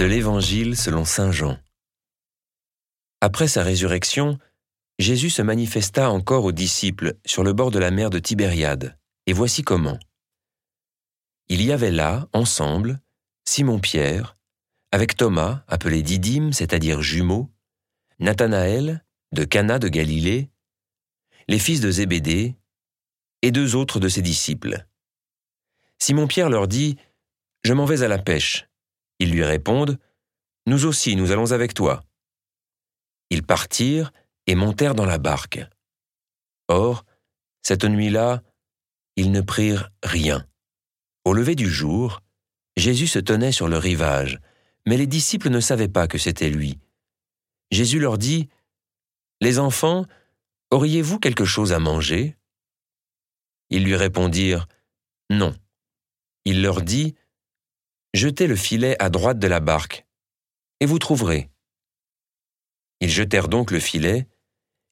De l'Évangile selon Saint Jean. Après sa résurrection, Jésus se manifesta encore aux disciples sur le bord de la mer de Tibériade, et voici comment. Il y avait là, ensemble, Simon-Pierre, avec Thomas, appelé Didyme, c'est-à-dire jumeau, Nathanaël, de Cana de Galilée, les fils de Zébédée, et deux autres de ses disciples. Simon-Pierre leur dit, Je m'en vais à la pêche. Ils lui répondent, Nous aussi, nous allons avec toi. Ils partirent et montèrent dans la barque. Or, cette nuit-là, ils ne prirent rien. Au lever du jour, Jésus se tenait sur le rivage, mais les disciples ne savaient pas que c'était lui. Jésus leur dit, Les enfants, auriez-vous quelque chose à manger? Ils lui répondirent, Non. Il leur dit, Jetez le filet à droite de la barque, et vous trouverez. Ils jetèrent donc le filet,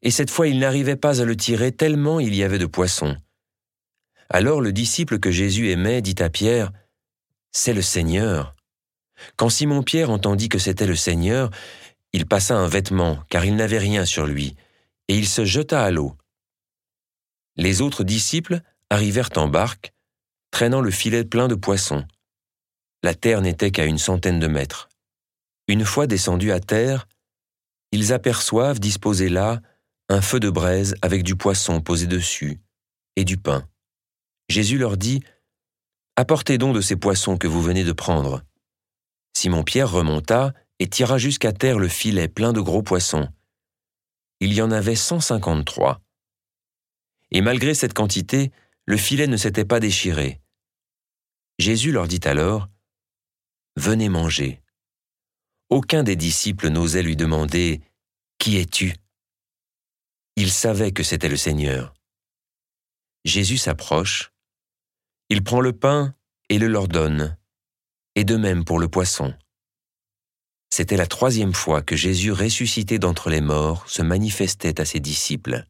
et cette fois ils n'arrivaient pas à le tirer tellement il y avait de poissons. Alors le disciple que Jésus aimait dit à Pierre, C'est le Seigneur. Quand Simon-Pierre entendit que c'était le Seigneur, il passa un vêtement, car il n'avait rien sur lui, et il se jeta à l'eau. Les autres disciples arrivèrent en barque, traînant le filet plein de poissons. La terre n'était qu'à une centaine de mètres. Une fois descendus à terre, ils aperçoivent disposé là un feu de braise avec du poisson posé dessus et du pain. Jésus leur dit Apportez donc de ces poissons que vous venez de prendre. Simon-Pierre remonta et tira jusqu'à terre le filet plein de gros poissons. Il y en avait cent cinquante-trois. Et malgré cette quantité, le filet ne s'était pas déchiré. Jésus leur dit alors Venez manger. Aucun des disciples n'osait lui demander Qui es-tu? Il savait que c'était le Seigneur. Jésus s'approche, il prend le pain et le leur donne, et de même pour le poisson. C'était la troisième fois que Jésus ressuscité d'entre les morts se manifestait à ses disciples.